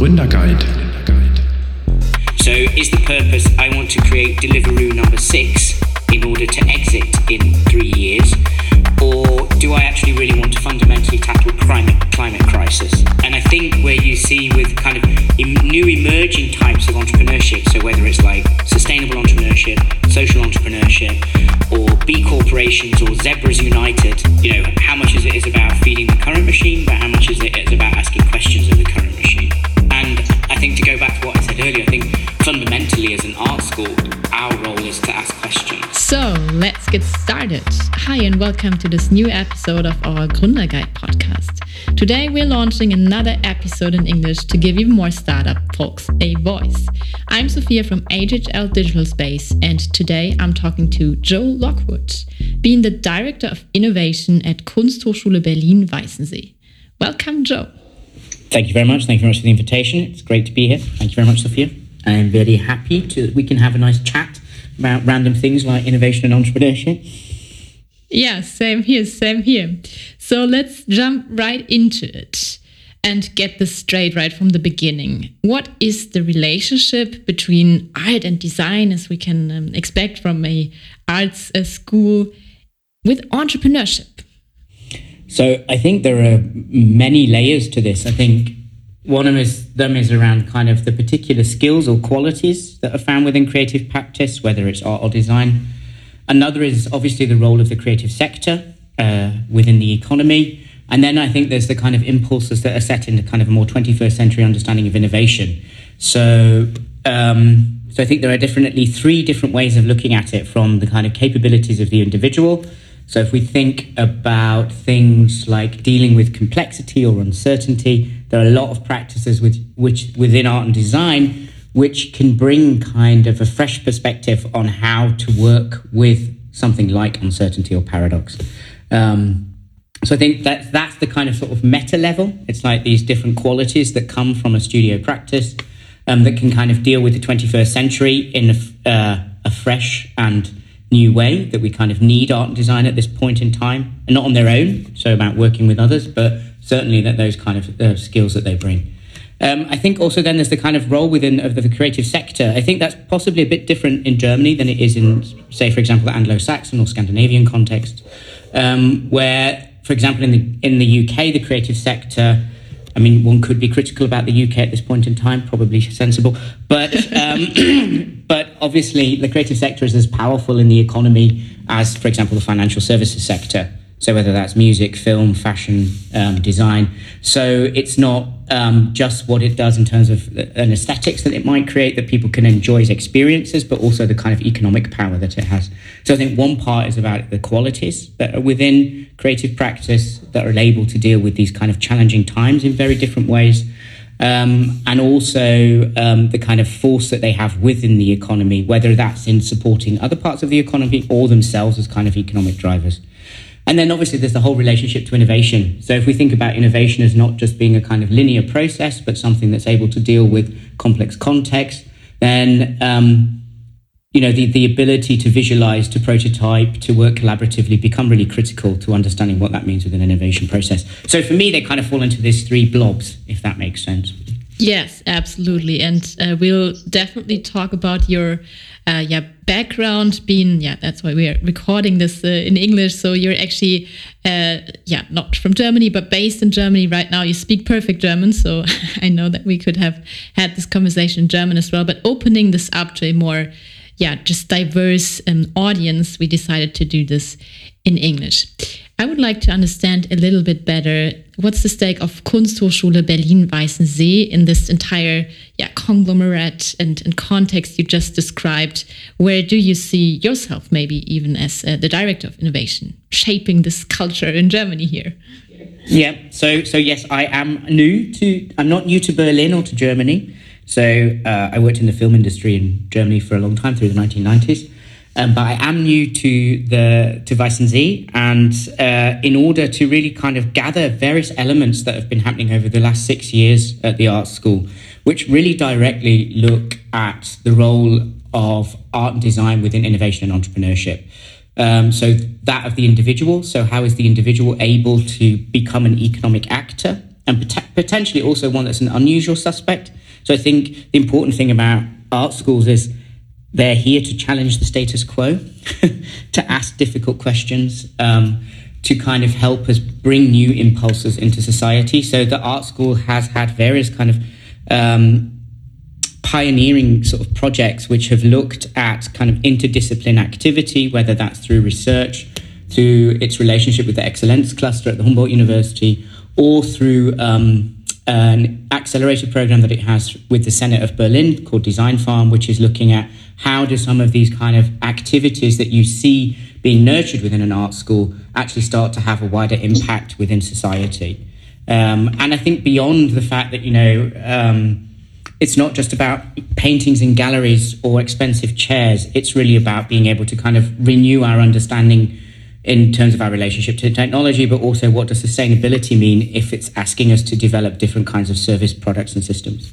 Gründerguide. So, is the purpose I want to create Deliveroo number six in order to exit in three years? Or do I actually really want to fundamentally tackle climate, climate crisis? And I think where you see with kind of new emerging types of entrepreneurship, so whether it's like sustainable entrepreneurship, social entrepreneurship, or B corporations or Zebras United, you know, how much is it is about feeding the current machine, but how much is it is about asking questions of the current Hi, and welcome to this new episode of our Gründerguide podcast. Today, we're launching another episode in English to give even more startup folks a voice. I'm Sophia from HHL Digital Space, and today I'm talking to Joe Lockwood, being the Director of Innovation at Kunsthochschule Berlin Weißensee. Welcome, Joe. Thank you very much. Thank you very much for the invitation. It's great to be here. Thank you very much, Sophia. I'm very happy to we can have a nice chat about random things like innovation and entrepreneurship. Yeah, same here, same here. So let's jump right into it and get this straight right from the beginning. What is the relationship between art and design, as we can um, expect from a arts uh, school, with entrepreneurship? So I think there are many layers to this. I think one of them is around kind of the particular skills or qualities that are found within creative practice, whether it's art or design. Another is obviously the role of the creative sector uh, within the economy. And then I think there's the kind of impulses that are set into kind of a more 21st century understanding of innovation. So, um, so I think there are definitely three different ways of looking at it from the kind of capabilities of the individual. So if we think about things like dealing with complexity or uncertainty, there are a lot of practices with, which within art and design which can bring kind of a fresh perspective on how to work with something like uncertainty or paradox. Um, so I think that that's the kind of sort of meta level. It's like these different qualities that come from a studio practice um, that can kind of deal with the 21st century in a, uh, a fresh and new way that we kind of need art and design at this point in time, and not on their own. So about working with others, but certainly that those kind of uh, skills that they bring. Um, I think also then there's the kind of role within of the creative sector. I think that's possibly a bit different in Germany than it is in, say, for example, the Anglo-Saxon or Scandinavian context, um, where, for example, in the in the UK, the creative sector. I mean, one could be critical about the UK at this point in time, probably sensible, but um, but obviously the creative sector is as powerful in the economy as, for example, the financial services sector. So whether that's music, film, fashion, um, design. So it's not um, just what it does in terms of an aesthetics that it might create that people can enjoy as experiences, but also the kind of economic power that it has. So I think one part is about the qualities that are within creative practice that are able to deal with these kind of challenging times in very different ways. Um, and also um, the kind of force that they have within the economy, whether that's in supporting other parts of the economy or themselves as kind of economic drivers. And then obviously there's the whole relationship to innovation. So if we think about innovation as not just being a kind of linear process, but something that's able to deal with complex context, then um, you know the, the ability to visualize, to prototype, to work collaboratively become really critical to understanding what that means within an innovation process. So for me, they kind of fall into these three blobs, if that makes sense. Yes, absolutely, and uh, we'll definitely talk about your uh, yeah background being yeah that's why we're recording this uh, in english. So you're actually uh, yeah not from germany but based in germany right now. You speak perfect german so i know that we could have had this conversation in german as well. But opening this up to a more yeah just diverse um, audience we decided to do this in english I would like to understand a little bit better what's the stake of Kunsthochschule Berlin-Weißensee in this entire yeah, conglomerate and, and, context you just described. Where do you see yourself, maybe even as uh, the director of innovation, shaping this culture in Germany here? Yeah, so so yes, I am new to. I'm not new to Berlin or to Germany. So uh, I worked in the film industry in Germany for a long time through the 1990s. Um, but I am new to the to Weißensee, and uh, in order to really kind of gather various elements that have been happening over the last six years at the art school, which really directly look at the role of art and design within innovation and entrepreneurship. Um, so that of the individual. So how is the individual able to become an economic actor and pot- potentially also one that's an unusual suspect. So I think the important thing about art schools is they're here to challenge the status quo, to ask difficult questions, um, to kind of help us bring new impulses into society. So the art school has had various kind of um, pioneering sort of projects which have looked at kind of interdiscipline activity, whether that's through research, through its relationship with the Excellence Cluster at the Humboldt University, or through um, an accelerated program that it has with the Senate of Berlin called Design Farm, which is looking at how do some of these kind of activities that you see being nurtured within an art school actually start to have a wider impact within society. Um, and I think beyond the fact that, you know, um, it's not just about paintings in galleries or expensive chairs, it's really about being able to kind of renew our understanding in terms of our relationship to technology, but also what does sustainability mean if it's asking us to develop different kinds of service products and systems.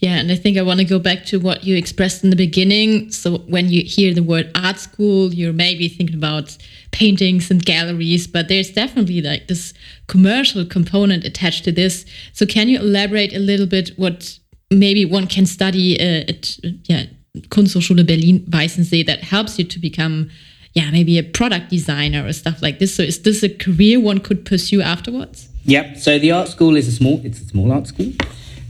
Yeah, and I think I want to go back to what you expressed in the beginning. So when you hear the word art school, you're maybe thinking about paintings and galleries, but there's definitely like this commercial component attached to this. So can you elaborate a little bit what maybe one can study uh, at yeah, Kunsthochschule Berlin Weißensee that helps you to become yeah, maybe a product designer or stuff like this. So is this a career one could pursue afterwards? Yep. So the art school is a small it's a small art school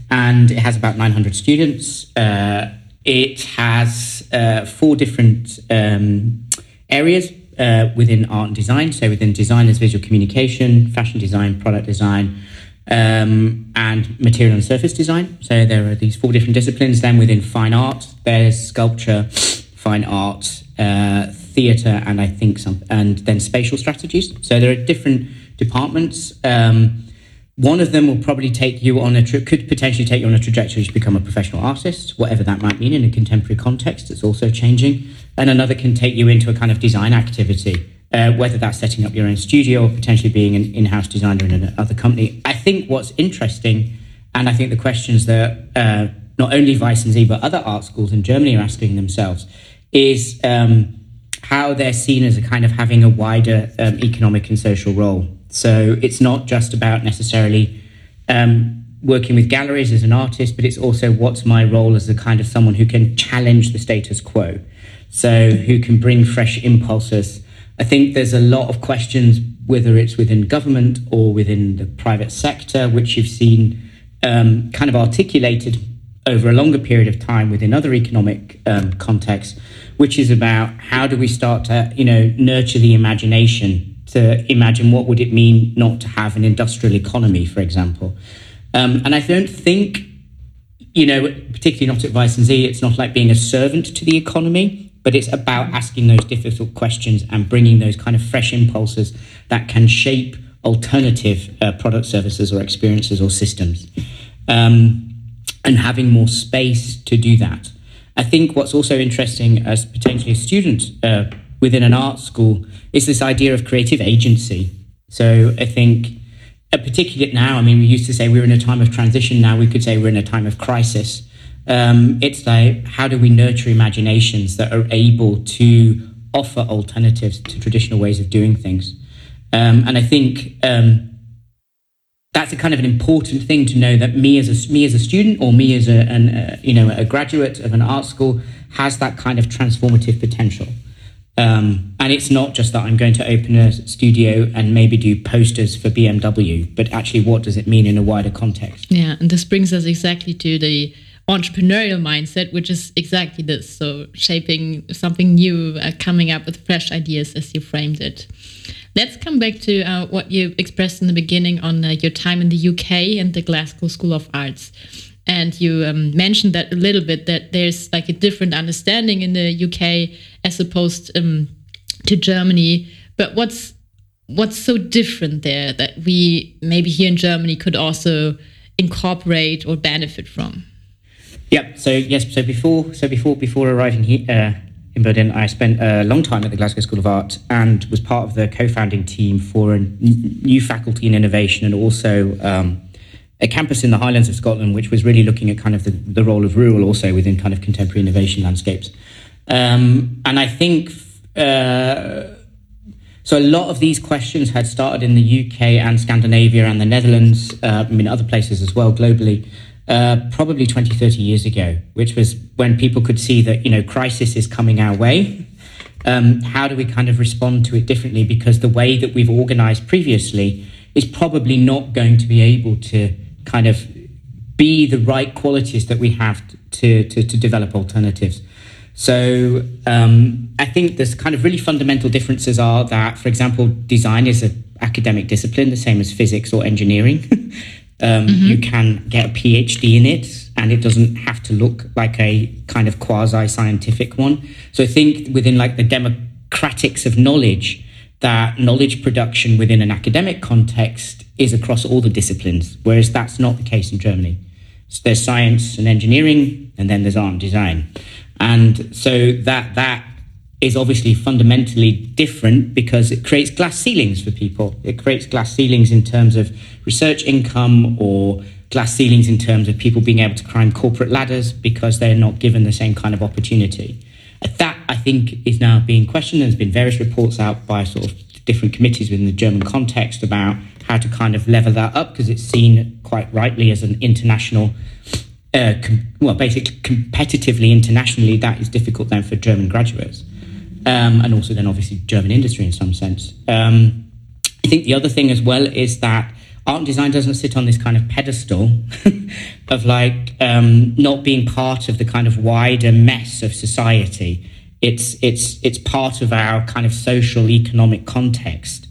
and it has about 900 students. Uh, it has uh, four different um, areas uh, within art and design. So within design, there's visual communication, fashion design, product design, um, and material and surface design. So there are these four different disciplines. Then within fine art, there's sculpture, fine art, uh, theatre, and I think some, and then spatial strategies. So there are different departments. Um, one of them will probably take you on a tra- could potentially take you on a trajectory to become a professional artist, whatever that might mean in a contemporary context. It's also changing, and another can take you into a kind of design activity, uh, whether that's setting up your own studio or potentially being an in-house designer in another company. I think what's interesting, and I think the questions that uh, not only Weißensee but other art schools in Germany are asking themselves is um, how they're seen as a kind of having a wider um, economic and social role. So it's not just about necessarily um, working with galleries as an artist, but it's also what's my role as a kind of someone who can challenge the status quo. So who can bring fresh impulses. I think there's a lot of questions, whether it's within government or within the private sector, which you've seen um, kind of articulated over a longer period of time within other economic um, contexts, which is about how do we start to, you know, nurture the imagination to imagine what would it mean not to have an industrial economy, for example. Um, and I don't think, you know, particularly not at Weißensee, it's not like being a servant to the economy, but it's about asking those difficult questions and bringing those kind of fresh impulses that can shape alternative uh, product services or experiences or systems. Um, and having more space to do that. I think what's also interesting as potentially a student uh, within an art school is this idea of creative agency. So I think, uh, particularly now, I mean, we used to say we we're in a time of transition. Now we could say we're in a time of crisis. Um, it's like, how do we nurture imaginations that are able to offer alternatives to traditional ways of doing things? Um, and I think um, that's a kind of an important thing to know that me as a me as a student or me as a an, uh, you know a graduate of an art school has that kind of transformative potential. Um, and it's not just that I'm going to open a studio and maybe do posters for BMW, but actually, what does it mean in a wider context? Yeah, and this brings us exactly to the entrepreneurial mindset, which is exactly this. So, shaping something new, uh, coming up with fresh ideas as you framed it. Let's come back to uh, what you expressed in the beginning on uh, your time in the UK and the Glasgow School of Arts. And you um, mentioned that a little bit that there's like a different understanding in the UK as opposed um, to Germany. But what's what's so different there that we maybe here in Germany could also incorporate or benefit from? Yeah. So yes. So before so before before arriving here uh, in Berlin, I spent a long time at the Glasgow School of Art and was part of the co-founding team for a new faculty in innovation and also. Um, a campus in the Highlands of Scotland, which was really looking at kind of the, the role of rural also within kind of contemporary innovation landscapes. Um, and I think uh, So a lot of these questions had started in the UK and Scandinavia and the Netherlands, uh, I mean, other places as well globally, uh, probably 20, 30 years ago, which was when people could see that, you know, crisis is coming our way. Um, how do we kind of respond to it differently? Because the way that we've organized previously is probably not going to be able to kind of be the right qualities that we have to, to, to develop alternatives. So um, I think there's kind of really fundamental differences are that, for example, design is an academic discipline, the same as physics or engineering. um, mm-hmm. You can get a PhD in it, and it doesn't have to look like a kind of quasi scientific one. So I think within like the democratics of knowledge, that knowledge production within an academic context is across all the disciplines, whereas that's not the case in Germany. So there's science and engineering, and then there's art and design. And so that that is obviously fundamentally different because it creates glass ceilings for people. It creates glass ceilings in terms of research income or glass ceilings in terms of people being able to climb corporate ladders because they're not given the same kind of opportunity. Uh, that I think is now being questioned. There's been various reports out by sort of different committees within the German context about how to kind of level that up because it's seen quite rightly as an international uh, com- well, basically competitively internationally, that is difficult then for German graduates, um, and also then obviously German industry in some sense. Um, I think the other thing as well is that art and design doesn't sit on this kind of pedestal of like um, not being part of the kind of wider mess of society. It's it's it's part of our kind of social economic context.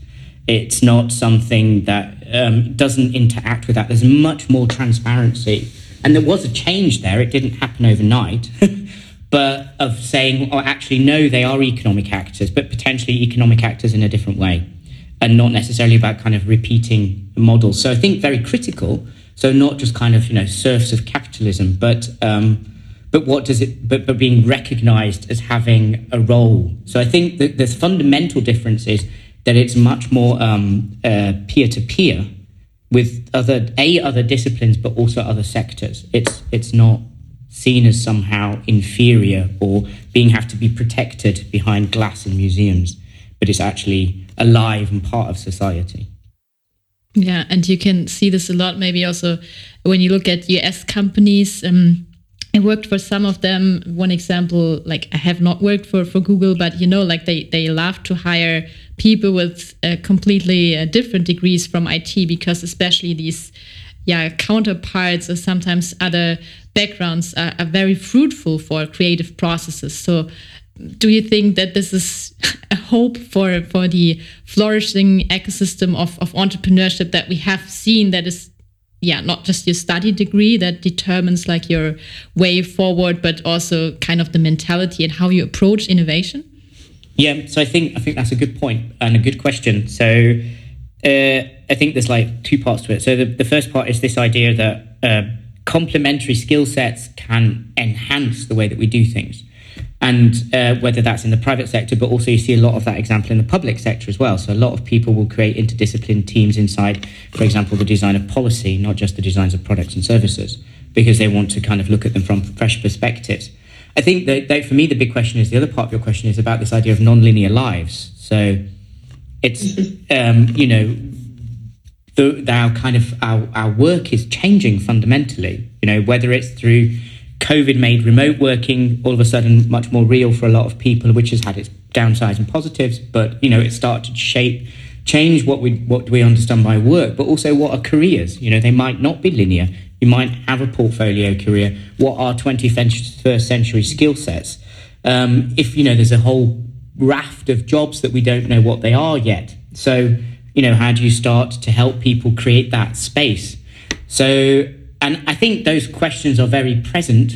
It's not something that um, doesn't interact with that. There's much more transparency and there was a change there. It didn't happen overnight. but of saying, oh, actually, no, they are economic actors, but potentially economic actors in a different way, and not necessarily about kind of repeating models. So I think very critical. So not just kind of you know serfs of capitalism, but um, but what does it? But but being recognised as having a role. So I think that the fundamental difference is that it's much more peer to peer with other a other disciplines but also other sectors. It's it's not seen as somehow inferior or being have to be protected behind glass in museums but it's actually alive and part of society. Yeah and you can see this a lot maybe also when you look at us companies um, I worked for some of them. One example, like I have not worked for, for Google, but you know, like they, they love to hire people with uh, completely uh, different degrees from IT because especially these yeah counterparts or sometimes other backgrounds are, are very fruitful for creative processes. So do you think that this is a hope for for the flourishing ecosystem of, of entrepreneurship that we have seen that is yeah not just your study degree that determines like your way forward but also kind of the mentality and how you approach innovation? Yeah so i think i think that's a good point and a good question. So uh, i think there's like two parts to it. So the, the first part is this idea that uh, complementary skill sets can enhance the way that we do things and uh, whether that's in the private sector, but also you see a lot of that example in the public sector as well. So a lot of people will create interdisciplinary teams inside, for example, the design of policy, not just the designs of products and services, because they want to kind of look at them from fresh perspectives. I think that, that for me, the big question is the other part of your question is about this idea of non-linear lives. So it's, um, you know, the, our kind of our, our work is changing fundamentally, you know, whether it's through COVID made remote working all of a sudden much more real for a lot of people, which has had its downsides and positives. But you know, it started to shape, change what we what do we understand by work, but also what are careers. You know, they might not be linear. You might have a portfolio career. What are 21st century skill sets? Um, if you know, there's a whole raft of jobs that we don't know what they are yet. So you know, how do you start to help people create that space? So and I think those questions are very present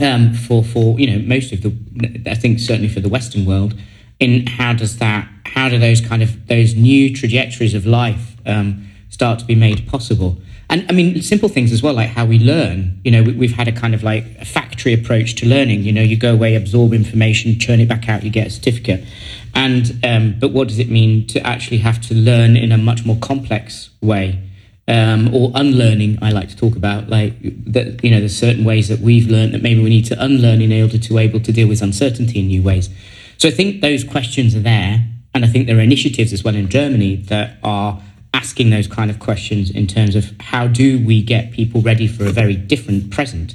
um, for for you know most of the I think certainly for the Western world in how does that how do those kind of those new trajectories of life um, start to be made possible? And I mean simple things as well like how we learn. You know we, have had a kind of like a factory approach to learning. You know you go away absorb information churn it back out you get a certificate. And um, but what does it mean to actually have to learn in a much more complex way um, or unlearning. I like to talk about like that. You know, there's certain ways that we've learned that maybe we need to unlearn in order to able to deal with uncertainty in new ways. So I think those questions are there, and I think there are initiatives as well in Germany that are asking those kind of questions in terms of how do we get people ready for a very different present.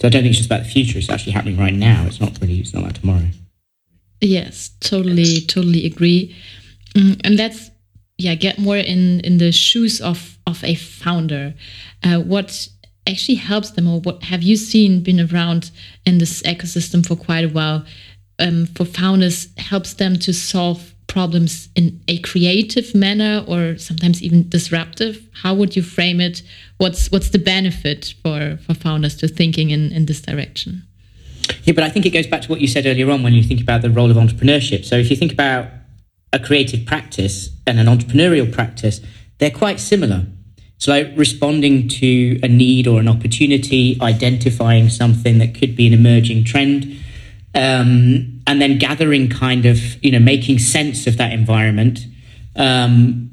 So I don't think it's just about the future; it's actually happening right now. It's not really, it's not like tomorrow. Yes, totally, totally agree. Mm, and let's yeah get more in in the shoes of of a founder. Uh, what actually helps them, or what have you seen been around in this ecosystem for quite a while? Um, for founders, helps them to solve problems in a creative manner or sometimes even disruptive how would you frame it what's what's the benefit for for founders to thinking in in this direction yeah but i think it goes back to what you said earlier on when you think about the role of entrepreneurship so if you think about a creative practice and an entrepreneurial practice they're quite similar it's like responding to a need or an opportunity identifying something that could be an emerging trend um, and then gathering kind of you know making sense of that environment um,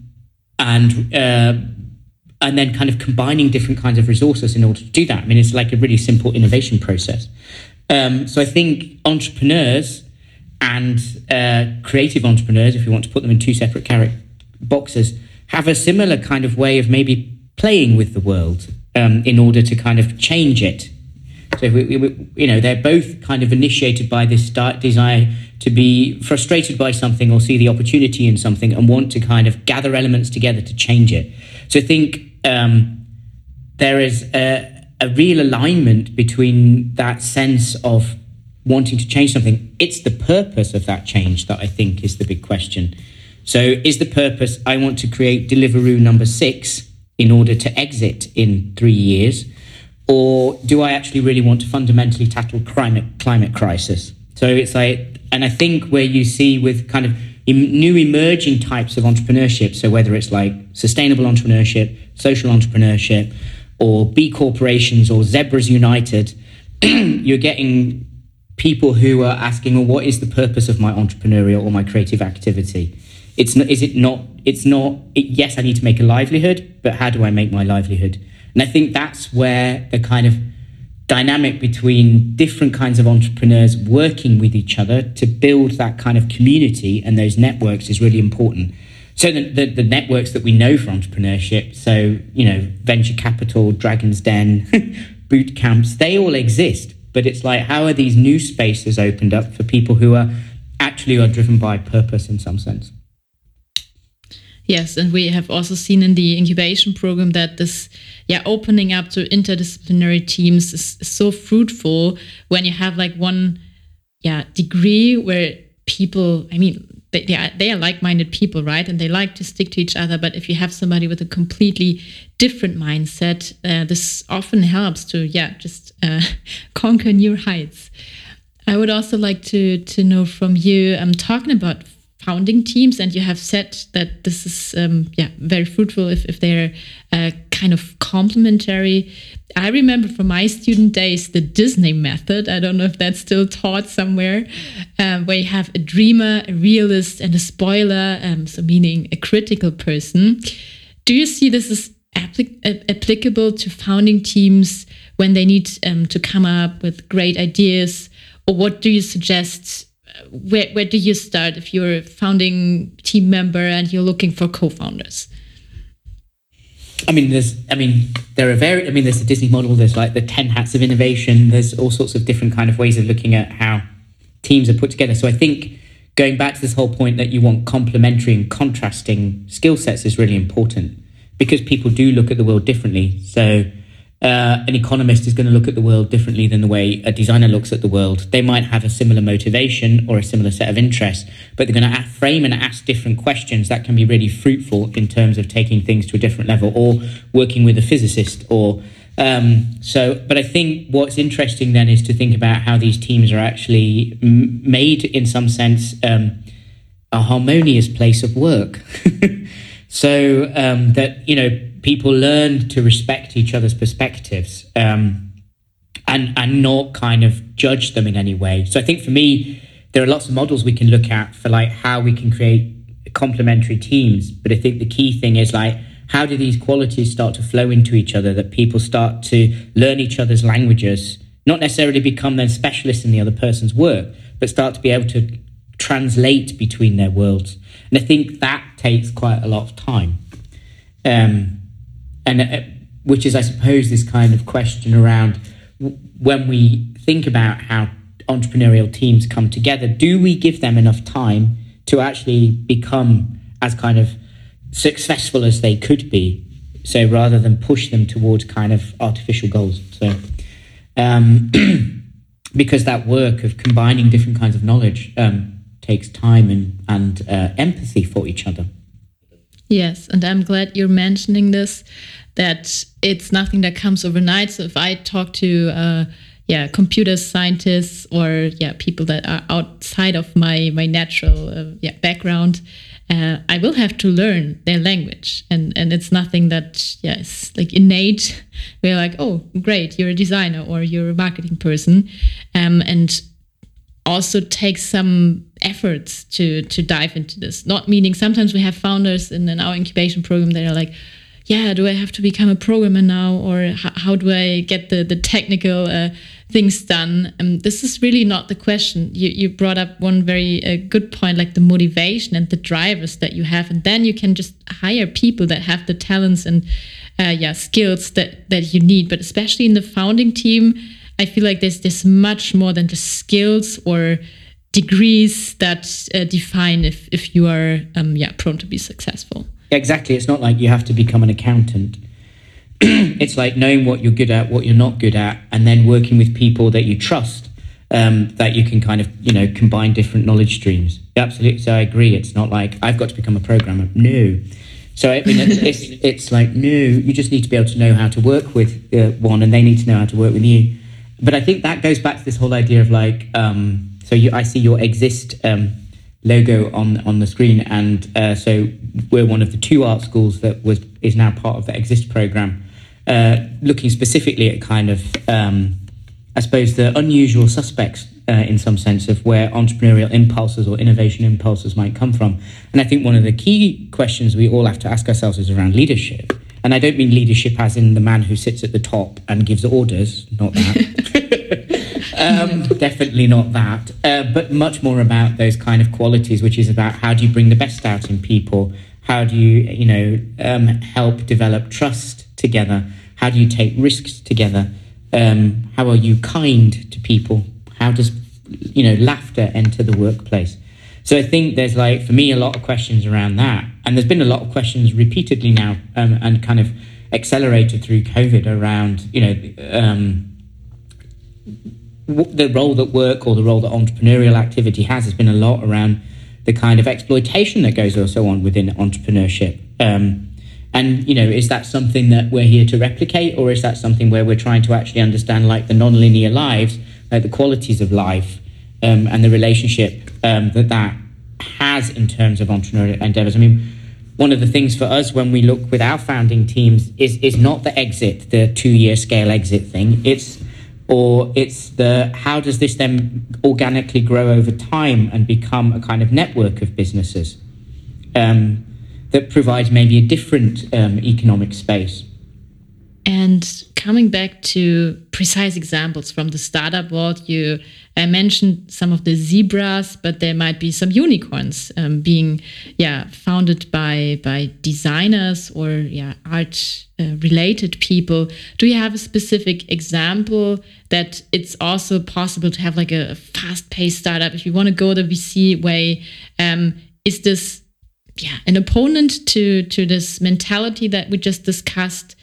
and uh, and then kind of combining different kinds of resources in order to do that. I mean, it's like a really simple innovation process. Um, so I think entrepreneurs and uh, creative entrepreneurs, if you want to put them in two separate boxes, have a similar kind of way of maybe playing with the world um, in order to kind of change it so, we, we, you know, they're both kind of initiated by this desire to be frustrated by something or see the opportunity in something and want to kind of gather elements together to change it. So, I think um, there is a, a real alignment between that sense of wanting to change something. It's the purpose of that change that I think is the big question. So, is the purpose I want to create Deliveroo number six in order to exit in three years? or do I actually really want to fundamentally tackle climate climate crisis? So it's like, and I think where you see with kind of new emerging types of entrepreneurship, so whether it's like sustainable entrepreneurship, social entrepreneurship, or B corporations or Zebras United, you're getting people who are asking, well, what is the purpose of my entrepreneurial or my creative activity? It's not, is it not, it's not, it, yes, I need to make a livelihood, but how do I make my livelihood? And I think that's where the kind of dynamic between different kinds of entrepreneurs working with each other to build that kind of community and those networks is really important. So the, the, the networks that we know for entrepreneurship, so you know, venture capital, Dragon's Den, boot camps, they all exist. But it's like, how are these new spaces opened up for people who are actually are driven by purpose in some sense? Yes, and we have also seen in the incubation program that this, yeah, opening up to interdisciplinary teams is, is so fruitful when you have like one, yeah, degree where people, I mean, they, they are, they are like-minded people, right? And they like to stick to each other. But if you have somebody with a completely different mindset, uh, this often helps to, yeah, just uh, conquer new heights. I would also like to to know from you. I'm talking about founding teams and you have said that this is um, yeah very fruitful if, if they're uh, kind of complementary. I remember from my student days the disney method i don't know if that's still taught somewhere um, where you have a dreamer a realist and a spoiler um, so meaning a critical person. Do you see this as applic applicable to founding teams when they need um, to come up with great ideas? Or what do you suggest where, where do you start if you're a founding team member and you're looking for co-founders? I mean, there's, I mean, there are very, I mean, there's the Disney model. There's like the ten hats of innovation. There's all sorts of different kind of ways of looking at how teams are put together. So I think going back to this whole point that you want complementary and contrasting skill sets is really important because people do look at the world differently. So uh, an economist is going to look at the world differently than the way a designer looks at the world. They might have a similar motivation or a similar set of interests, but they're going to frame and ask different questions that can be really fruitful in terms of taking things to a different level or working with a physicist or um, so, but I think what's interesting then is to think about how these teams are actually m- made, in some sense, um, a harmonious place of work. so um, that you know people learn to respect each other's perspectives um, and and not kind of judge them in any way. So I think for me, there are lots of models we can look at for like how we can create complementary teams. But I think the key thing is like how do these qualities start to flow into each other? That people start to learn each other's languages, not necessarily become then specialists in the other person's work, but start to be able to translate between their worlds. And I think that takes quite a lot of time. Um, and uh, which is, I suppose, this kind of question around when we think about how entrepreneurial teams come together, do we give them enough time to actually become as kind of successful as they could be? So rather than push them towards kind of artificial goals. So, um, because that work of combining different kinds of knowledge um, takes time and, and uh, empathy for each other. Yes, and I'm glad you're mentioning this that it's nothing that comes overnight. So if I talk to uh, yeah computer scientists or yeah people that are outside of my my natural uh, yeah background, uh, I will have to learn their language, and and it's nothing that yes yeah, like innate. We're like oh great you're a designer or you're a marketing person, um, and also take some efforts to to dive into this. Not meaning sometimes we have founders in, in our incubation program that are like, yeah, do I have to become a programmer now, or how, do I get the the technical uh, things done? Um, this is really not the question. You you brought up one very uh, good point, like the motivation and the drivers that you have, and then you can just hire people that have the talents and uh, yeah skills that that you need. But especially in the founding team I feel like there's there's much more than just skills or degrees that uh, define if if you are um, yeah prone to be successful. Exactly, it's not like you have to become an accountant. it's like knowing what you're good at, what you're not good at, and then working with people that you trust. Um, that you can kind of you know combine different knowledge streams. Absolutely, so I agree. It's not like I've got to become a programmer. No. So I mean, it's, it's, it's like no. You just need to be able to know how to work with uh, one, and they need to know how to work with you but I think that goes back to this whole idea of like, um, so you, I see your EXIST um, logo on on the screen, and uh, so we're one of the two art schools that was is now part of the EXIST program, uh, looking specifically at kind of, um, I suppose, the unusual suspects. Uh, in some sense of where entrepreneurial impulses or innovation impulses might come from. And I think one of the key questions we all have to ask ourselves is around leadership. And I don't mean leadership as in the man who sits at the top and gives orders, not that. um, definitely not that. Uh, but much more about those kind of qualities, which is about how do you bring the best out in people? How do you, you know, um, help develop trust together? How do you take risks together? Um, how are you kind to people? How does, you know, laughter enter the workplace? So I think there's like, for me, a lot of questions around that. And there's been a lot of questions repeatedly now um, and kind of accelerated through COVID around, you know, um, the role that work or the role that entrepreneurial activity has has been a lot around the kind of exploitation that goes also on within entrepreneurship. Um, and you know, is that something that we're here to replicate, or is that something where we're trying to actually understand, like the non-linear lives, like the qualities of life, um, and the relationship um, that that has in terms of entrepreneurial endeavors. I mean, one of the things for us when we look with our founding teams is is not the exit, the two year scale exit thing. It's or it's the how does this then organically grow over time and become a kind of network of businesses um, that provides maybe a different um, economic space. And coming back to precise examples from the startup world, you I mentioned some of the zebras, but there might be some unicorns um, being, yeah, founded by by designers or yeah art uh, related people. Do you have a specific example that it's also possible to have like a fast paced startup if you want to go the VC way? Um, is this yeah an opponent to to this mentality that we just discussed?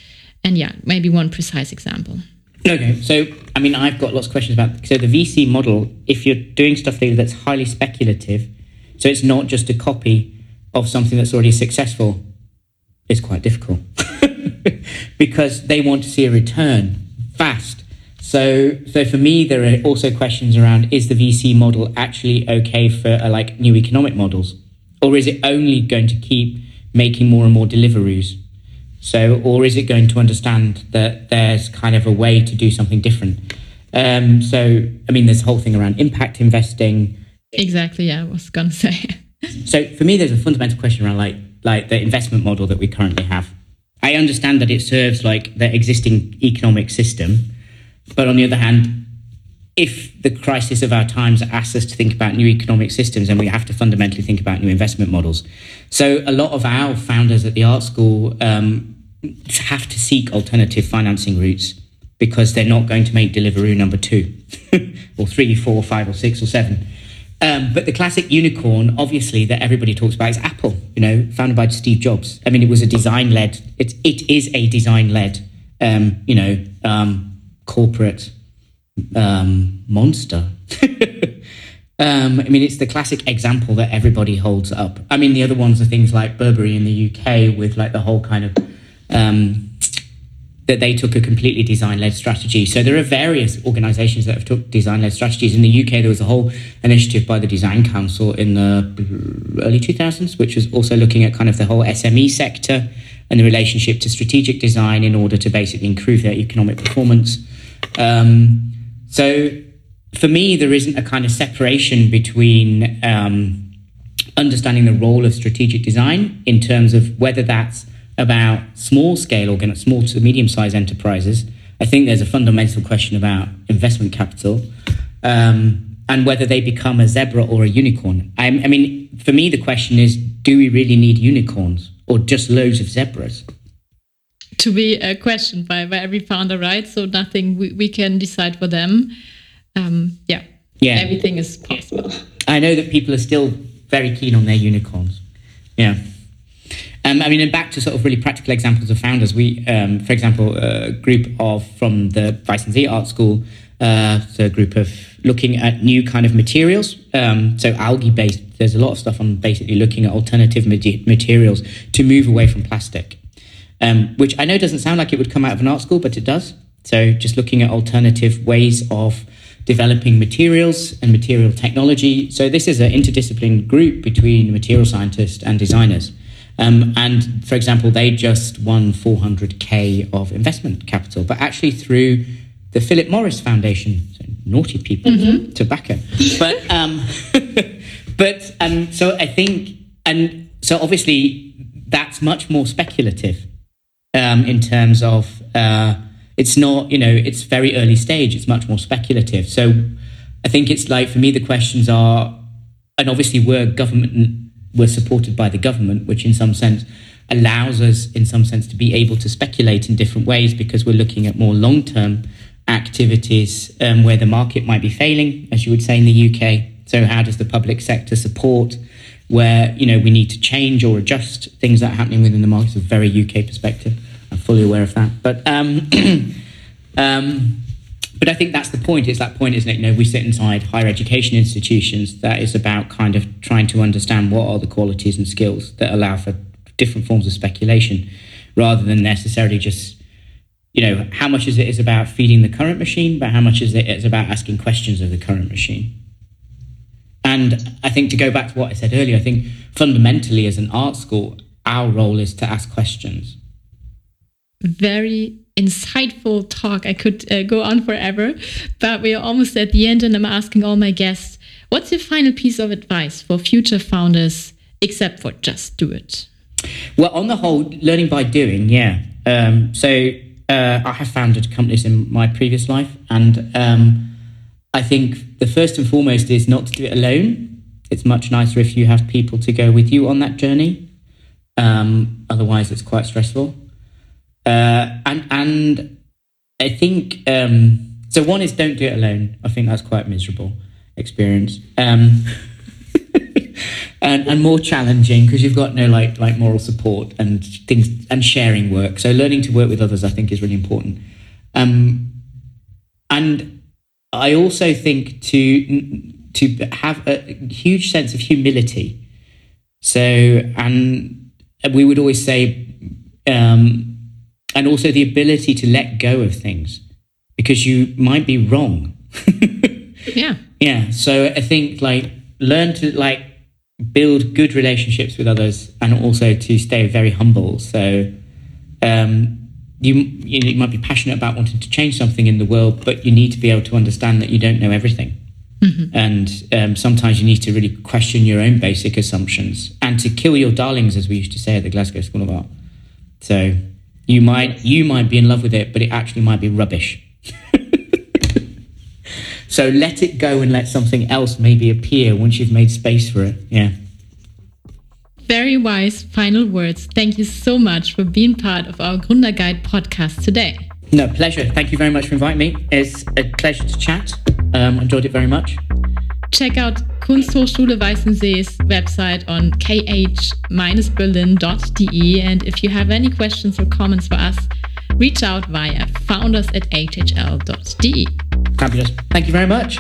And yeah, maybe one precise example. Okay, so I mean, I've got lots of questions about. So the VC model, if you're doing stuff that's highly speculative, so it's not just a copy of something that's already successful, is quite difficult because they want to see a return fast. So, so for me, there are also questions around: Is the VC model actually okay for uh, like new economic models, or is it only going to keep making more and more Deliveroos? So, or is it going to understand that there's kind of a way to do something different? Um, so, I mean, there's a whole thing around impact investing. Exactly. Yeah, I was going to say. so, for me, there's a fundamental question around like like the investment model that we currently have. I understand that it serves like the existing economic system, but on the other hand, if the crisis of our times asks us to think about new economic systems, then we have to fundamentally think about new investment models. So a lot of our founders at the art school um, have to seek alternative financing routes because they're not going to make Deliveroo number two or three, four, five, or six, or seven. Um, but the classic unicorn, obviously, that everybody talks about is Apple. You know, founded by Steve Jobs. I mean, it was a design-led. It it is a design-led. Um, you know, um, corporate um, monster. Um, I mean, it's the classic example that everybody holds up. I mean, the other ones are things like Burberry in the UK with like the whole kind of um, that they took a completely design-led strategy. So there are various organisations that have took design-led strategies. In the UK, there was a whole initiative by the Design Council in the early 2000s, which was also looking at kind of the whole SME sector and the relationship to strategic design in order to basically improve their economic performance. Um, so for me, there isn't a kind of separation between um, understanding the role of strategic design in terms of whether that's about small scale or small to medium sized enterprises. I think there's a fundamental question about investment capital um, and whether they become a zebra or a unicorn. I, I mean, for me, the question is do we really need unicorns or just loads of zebras? To be uh, questioned by, by every founder, right? So nothing we, we can decide for them. Um, yeah. Yeah. Everything is possible. I know that people are still very keen on their unicorns. Yeah. Um, I mean, and back to sort of really practical examples of founders. We, um, for example, a group of from the Weißensee Art School, uh, so a group of looking at new kind of materials. Um, so algae based. There's a lot of stuff on basically looking at alternative materials to move away from plastic, um, which I know doesn't sound like it would come out of an art school, but it does. So just looking at alternative ways of developing materials and material technology. So this is an interdisciplinary group between material scientists and designers. Um, and for example, they just won 400k of investment capital, but actually through the Philip Morris Foundation. So naughty people, mm-hmm. tobacco. But um, but um, so I think, and so obviously that's much more speculative um, in terms of uh, it's not you know it's very early stage. It's much more speculative. So I think it's like for me the questions are, and obviously we're government we're supported by the government, which in some sense allows us, in some sense, to be able to speculate in different ways because we're looking at more long term activities um, where the market might be failing, as you would say in the UK. So, how does the public sector support where you know we need to change or adjust things that are happening within the market? It's a very UK perspective. I'm fully aware of that, but. Um, um, but I think that's the point. It's that point, isn't it? You know, we sit inside higher education institutions. That is about kind of trying to understand what are the qualities and skills that allow for different forms of speculation, rather than necessarily just, you know, how much is it is about feeding the current machine, but how much is it is about asking questions of the current machine. And I think to go back to what I said earlier, I think fundamentally as an art school, our role is to ask questions. Very insightful talk. I could uh, go on forever, but we are almost at the end, and I'm asking all my guests what's your final piece of advice for future founders, except for just do it? Well, on the whole, learning by doing, yeah. Um, so uh, I have founded companies in my previous life, and um, I think the first and foremost is not to do it alone. It's much nicer if you have people to go with you on that journey. Um, otherwise, it's quite stressful. Uh, and and I think um, so. One is don't do it alone. I think that's quite miserable experience. Um, and, and more challenging because you've got no like like moral support and things and sharing work. So learning to work with others, I think, is really important. Um, and I also think to to have a huge sense of humility. So and we would always say um, and also the ability to let go of things because you might be wrong. yeah. Yeah. So I think like learn to like build good relationships with others and also to stay very humble. So um, you, you, know, you might be passionate about wanting to change something in the world, but you need to be able to understand that you don't know everything. Mm-hmm. And um, sometimes you need to really question your own basic assumptions and to kill your darlings, as we used to say at the Glasgow School of Art. So you might you might be in love with it, but it actually might be rubbish. So let it go and let something else maybe appear once you've made space for it. Yeah. Very wise final words. Thank you so much for being part of our Gründer Guide podcast today. No, pleasure. Thank you very much for inviting me. It's a pleasure to chat. Um, enjoyed it very much. Check out Kunsthochschule Weißensee's website on kh-berlin.de. And if you have any questions or comments for us, reach out via founders at hhl.de. Fabulous. Thank you very much.